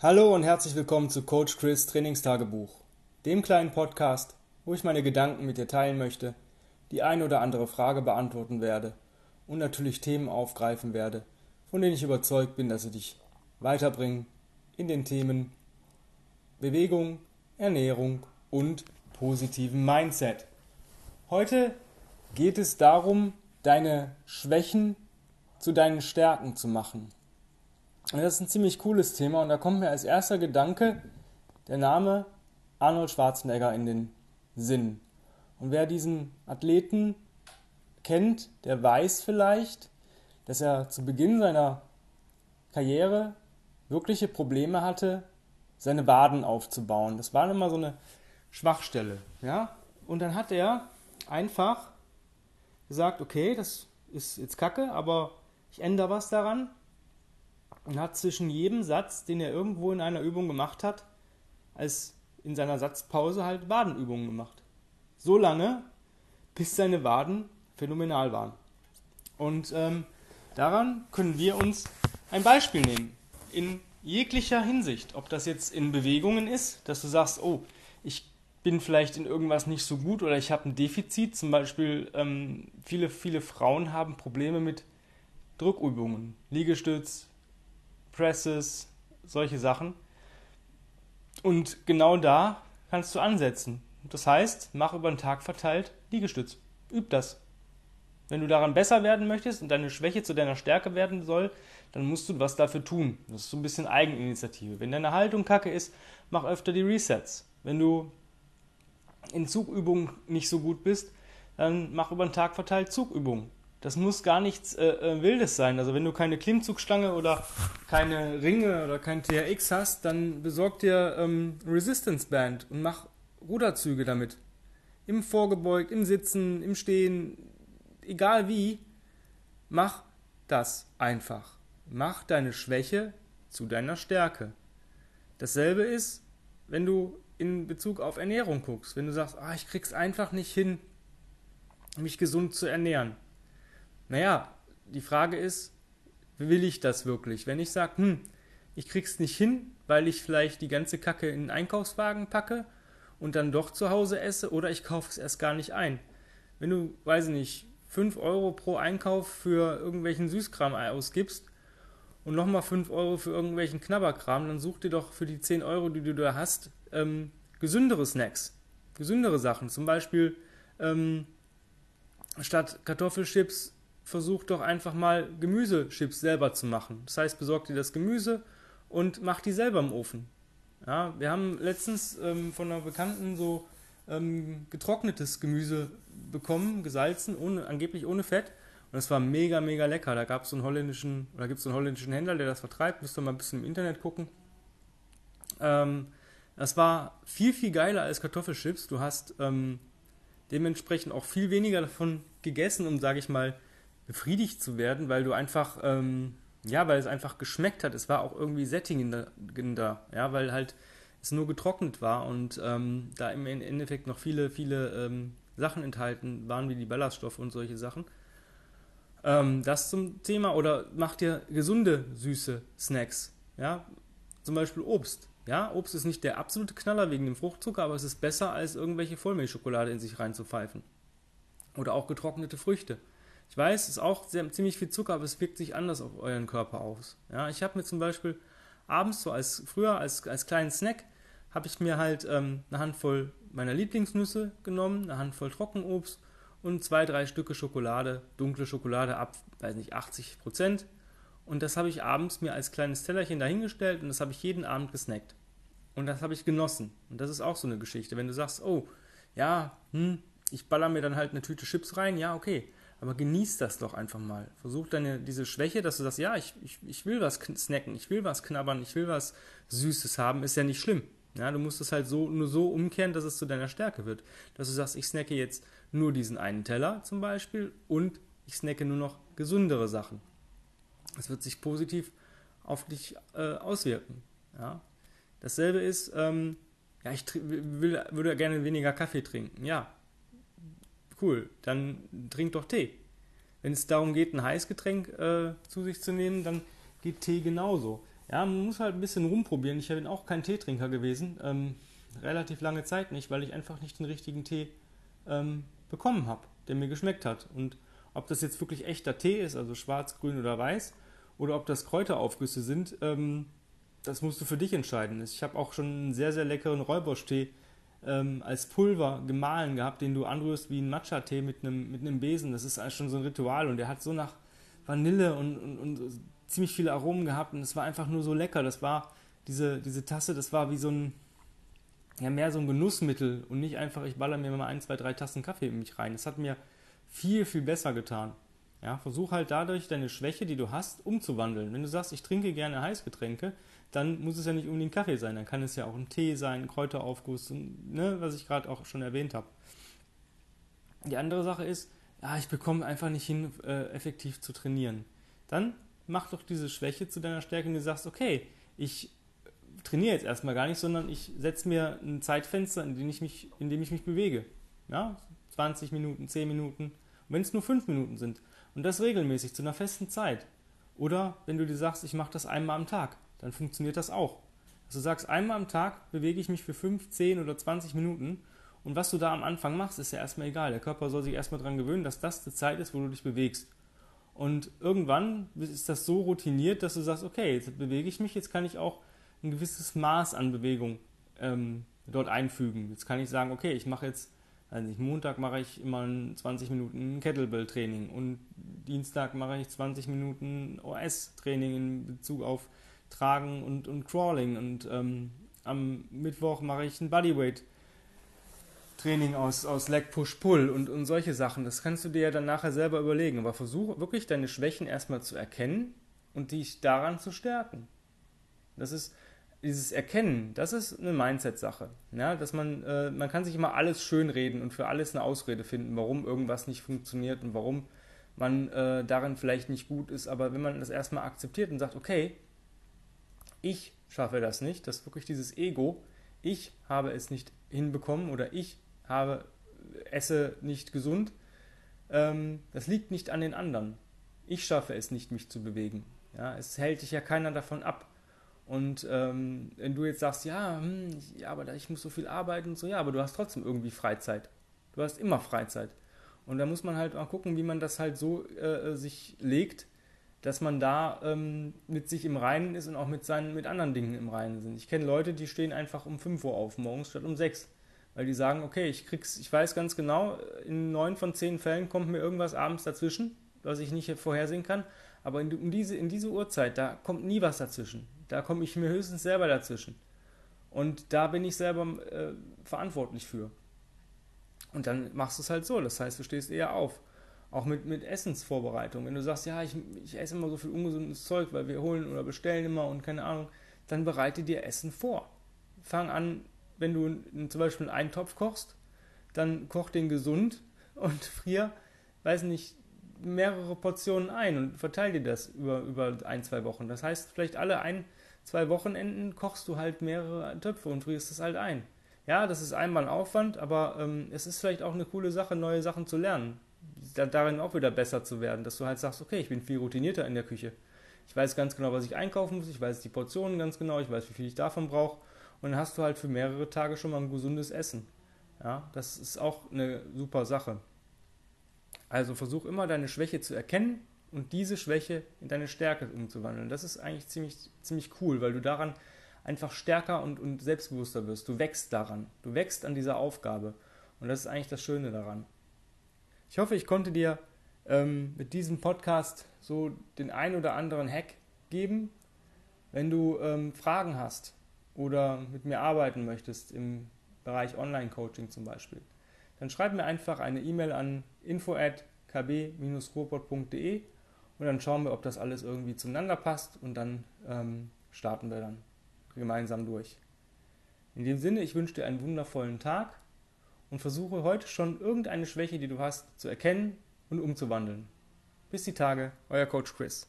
Hallo und herzlich willkommen zu Coach Chris Trainingstagebuch, dem kleinen Podcast, wo ich meine Gedanken mit dir teilen möchte, die ein oder andere Frage beantworten werde und natürlich Themen aufgreifen werde, von denen ich überzeugt bin, dass sie dich weiterbringen in den Themen Bewegung, Ernährung und positiven Mindset. Heute geht es darum, deine Schwächen zu deinen Stärken zu machen. Das ist ein ziemlich cooles Thema und da kommt mir als erster Gedanke der Name Arnold Schwarzenegger in den Sinn. Und wer diesen Athleten kennt, der weiß vielleicht, dass er zu Beginn seiner Karriere wirkliche Probleme hatte, seine Waden aufzubauen. Das war immer so eine Schwachstelle, ja? Und dann hat er einfach gesagt, okay, das ist jetzt Kacke, aber ich ändere was daran und hat zwischen jedem Satz, den er irgendwo in einer Übung gemacht hat, als in seiner Satzpause halt Wadenübungen gemacht. So lange, bis seine Waden phänomenal waren. Und ähm, daran können wir uns ein Beispiel nehmen. In jeglicher Hinsicht. Ob das jetzt in Bewegungen ist, dass du sagst, oh, ich bin vielleicht in irgendwas nicht so gut oder ich habe ein Defizit. Zum Beispiel ähm, viele, viele Frauen haben Probleme mit Druckübungen, Liegestütz, Presses, solche Sachen. Und genau da kannst du ansetzen. Das heißt, mach über den Tag verteilt Liegestütz. Üb das. Wenn du daran besser werden möchtest und deine Schwäche zu deiner Stärke werden soll, dann musst du was dafür tun. Das ist so ein bisschen Eigeninitiative. Wenn deine Haltung kacke ist, mach öfter die Resets. Wenn du in Zugübungen nicht so gut bist, dann mach über den Tag verteilt Zugübungen. Das muss gar nichts äh, äh, Wildes sein. Also wenn du keine Klimmzugstange oder keine Ringe oder kein TRX hast, dann besorg dir ähm, Resistance Band und mach Ruderzüge damit. Im Vorgebeugt, im Sitzen, im Stehen, egal wie, mach das einfach. Mach deine Schwäche zu deiner Stärke. Dasselbe ist, wenn du in Bezug auf Ernährung guckst. Wenn du sagst, ah, ich krieg's einfach nicht hin, mich gesund zu ernähren naja, die Frage ist, will ich das wirklich? Wenn ich sage, hm, ich krieg's nicht hin, weil ich vielleicht die ganze Kacke in den Einkaufswagen packe und dann doch zu Hause esse oder ich kaufe es erst gar nicht ein. Wenn du, weiß ich nicht, 5 Euro pro Einkauf für irgendwelchen Süßkram ausgibst und nochmal 5 Euro für irgendwelchen Knabberkram, dann such dir doch für die 10 Euro, die du da hast, ähm, gesündere Snacks, gesündere Sachen. Zum Beispiel ähm, statt Kartoffelchips versuch doch einfach mal Gemüsechips selber zu machen. Das heißt, besorg dir das Gemüse und mach die selber im Ofen. Ja, wir haben letztens ähm, von einer Bekannten so ähm, getrocknetes Gemüse bekommen, gesalzen, ohne, angeblich ohne Fett. Und es war mega, mega lecker. Da gab es so einen holländischen, oder gibt es so einen holländischen Händler, der das vertreibt. Müsst ihr mal ein bisschen im Internet gucken. Ähm, das war viel, viel geiler als Kartoffelchips. Du hast ähm, dementsprechend auch viel weniger davon gegessen, um, sage ich mal, befriedigt zu werden, weil du einfach, ähm, ja, weil es einfach geschmeckt hat. Es war auch irgendwie sättigender, ja, weil halt es nur getrocknet war und ähm, da im Endeffekt noch viele, viele ähm, Sachen enthalten waren, wie die Ballaststoffe und solche Sachen. Ähm, das zum Thema, oder mach dir gesunde, süße Snacks, ja, zum Beispiel Obst. Ja, Obst ist nicht der absolute Knaller wegen dem Fruchtzucker, aber es ist besser, als irgendwelche Vollmilchschokolade in sich reinzupfeifen. Oder auch getrocknete Früchte. Ich weiß, es ist auch sehr, ziemlich viel Zucker, aber es wirkt sich anders auf euren Körper aus. Ja, ich habe mir zum Beispiel abends so als früher als, als kleinen Snack habe ich mir halt ähm, eine Handvoll meiner Lieblingsnüsse genommen, eine Handvoll Trockenobst und zwei, drei Stücke Schokolade, dunkle Schokolade ab, weiß nicht, 80 Prozent. Und das habe ich abends mir als kleines Tellerchen dahingestellt und das habe ich jeden Abend gesnackt. Und das habe ich genossen. Und das ist auch so eine Geschichte. Wenn du sagst, oh, ja, hm, ich baller mir dann halt eine Tüte Chips rein, ja, okay. Aber genieß das doch einfach mal. Versuch deine, diese Schwäche, dass du sagst, ja, ich, ich, ich will was snacken, ich will was knabbern, ich will was Süßes haben, ist ja nicht schlimm. Ja, du musst es halt so, nur so umkehren, dass es zu deiner Stärke wird. Dass du sagst, ich snacke jetzt nur diesen einen Teller zum Beispiel und ich snacke nur noch gesündere Sachen. Das wird sich positiv auf dich äh, auswirken. Ja? Dasselbe ist, ähm, ja, ich will, würde gerne weniger Kaffee trinken. Ja, cool, dann trink doch Tee. Wenn es darum geht, ein Heißgetränk äh, zu sich zu nehmen, dann geht Tee genauso. ja, man muss halt ein bisschen rumprobieren. Ich bin auch kein Teetrinker gewesen. Ähm, relativ lange Zeit nicht, weil ich einfach nicht den richtigen Tee ähm, bekommen habe, der mir geschmeckt hat. Und ob das jetzt wirklich echter Tee ist, also schwarz, grün oder weiß, oder ob das Kräuteraufgüsse sind, ähm, das musst du für dich entscheiden. Ich habe auch schon einen sehr, sehr leckeren Räuberstee ähm, als Pulver gemahlen gehabt, den du anrührst wie ein Matcha-Tee mit einem, mit Besen. Das ist schon so ein Ritual und der hat so nach Vanille und, und, und ziemlich viele Aromen gehabt und es war einfach nur so lecker. Das war diese, diese Tasse, das war wie so ein, ja, mehr so ein Genussmittel und nicht einfach, ich baller mir mal ein, zwei, drei Tassen Kaffee in mich rein. Das hat mir viel, viel besser getan. Ja, versuch halt dadurch deine Schwäche, die du hast, umzuwandeln. Wenn du sagst, ich trinke gerne Heißgetränke, dann muss es ja nicht unbedingt Kaffee sein. Dann kann es ja auch ein Tee sein, ein Kräuteraufguss, ne, was ich gerade auch schon erwähnt habe. Die andere Sache ist, ja, ich bekomme einfach nicht hin, äh, effektiv zu trainieren. Dann mach doch diese Schwäche zu deiner Stärke und du sagst, okay, ich trainiere jetzt erstmal gar nicht, sondern ich setze mir ein Zeitfenster, in dem ich mich, in dem ich mich bewege. Ja, 20 Minuten, 10 Minuten. Wenn es nur 5 Minuten sind. Und das regelmäßig zu einer festen Zeit. Oder wenn du dir sagst, ich mache das einmal am Tag, dann funktioniert das auch. Dass du sagst, einmal am Tag bewege ich mich für 5, 10 oder 20 Minuten. Und was du da am Anfang machst, ist ja erstmal egal. Der Körper soll sich erstmal daran gewöhnen, dass das die Zeit ist, wo du dich bewegst. Und irgendwann ist das so routiniert, dass du sagst, okay, jetzt bewege ich mich, jetzt kann ich auch ein gewisses Maß an Bewegung ähm, dort einfügen. Jetzt kann ich sagen, okay, ich mache jetzt, also nicht, Montag mache ich immer 20 Minuten Kettlebell-Training und Dienstag mache ich 20 Minuten OS-Training in Bezug auf Tragen und, und Crawling und ähm, am Mittwoch mache ich ein Bodyweight Training aus, aus Leg Push Pull und, und solche Sachen. Das kannst du dir ja dann nachher selber überlegen. Aber versuche wirklich deine Schwächen erstmal zu erkennen und dich daran zu stärken. Das ist, dieses Erkennen, das ist eine Mindset-Sache. Ja, dass man, äh, man kann sich immer alles schönreden und für alles eine Ausrede finden, warum irgendwas nicht funktioniert und warum man äh, darin vielleicht nicht gut ist. Aber wenn man das erstmal akzeptiert und sagt, okay, ich schaffe das nicht, das ist wirklich dieses Ego, ich habe es nicht hinbekommen oder ich habe, esse nicht gesund, ähm, das liegt nicht an den anderen. Ich schaffe es nicht, mich zu bewegen. Ja, es hält dich ja keiner davon ab. Und ähm, wenn du jetzt sagst, ja, hm, ja, aber ich muss so viel arbeiten und so, ja, aber du hast trotzdem irgendwie Freizeit. Du hast immer Freizeit. Und da muss man halt mal gucken, wie man das halt so äh, sich legt, dass man da ähm, mit sich im Reinen ist und auch mit seinen mit anderen Dingen im Reinen sind. Ich kenne Leute, die stehen einfach um 5 Uhr auf morgens statt um 6. Weil die sagen, okay, ich krieg's, ich weiß ganz genau, in neun von zehn Fällen kommt mir irgendwas abends dazwischen, was ich nicht vorhersehen kann. Aber in, um diese, in diese Uhrzeit, da kommt nie was dazwischen. Da komme ich mir höchstens selber dazwischen. Und da bin ich selber äh, verantwortlich für. Und dann machst du es halt so. Das heißt, du stehst eher auf. Auch mit, mit Essensvorbereitung. Wenn du sagst, ja, ich, ich esse immer so viel ungesundes Zeug, weil wir holen oder bestellen immer und keine Ahnung, dann bereite dir Essen vor. Fang an, wenn du zum Beispiel einen Topf kochst, dann koch den gesund und frier, weiß nicht, mehrere Portionen ein und verteile dir das über, über ein, zwei Wochen. Das heißt, vielleicht alle ein, zwei Wochenenden kochst du halt mehrere Töpfe und frierst es halt ein. Ja, das ist einmal ein Aufwand, aber ähm, es ist vielleicht auch eine coole Sache, neue Sachen zu lernen. Da, darin auch wieder besser zu werden, dass du halt sagst, okay, ich bin viel routinierter in der Küche. Ich weiß ganz genau, was ich einkaufen muss, ich weiß die Portionen ganz genau, ich weiß, wie viel ich davon brauche. Und dann hast du halt für mehrere Tage schon mal ein gesundes Essen. Ja, das ist auch eine super Sache. Also versuch immer deine Schwäche zu erkennen und diese Schwäche in deine Stärke umzuwandeln. Das ist eigentlich ziemlich, ziemlich cool, weil du daran einfach stärker und, und selbstbewusster wirst. Du wächst daran. Du wächst an dieser Aufgabe. Und das ist eigentlich das Schöne daran. Ich hoffe, ich konnte dir ähm, mit diesem Podcast so den ein oder anderen Hack geben. Wenn du ähm, Fragen hast oder mit mir arbeiten möchtest im Bereich Online-Coaching zum Beispiel, dann schreib mir einfach eine E-Mail an info@kb-ruhrpott.de und dann schauen wir, ob das alles irgendwie zueinander passt und dann ähm, starten wir dann gemeinsam durch. In dem Sinne, ich wünsche dir einen wundervollen Tag und versuche heute schon irgendeine Schwäche, die du hast, zu erkennen und umzuwandeln. Bis die Tage, euer Coach Chris.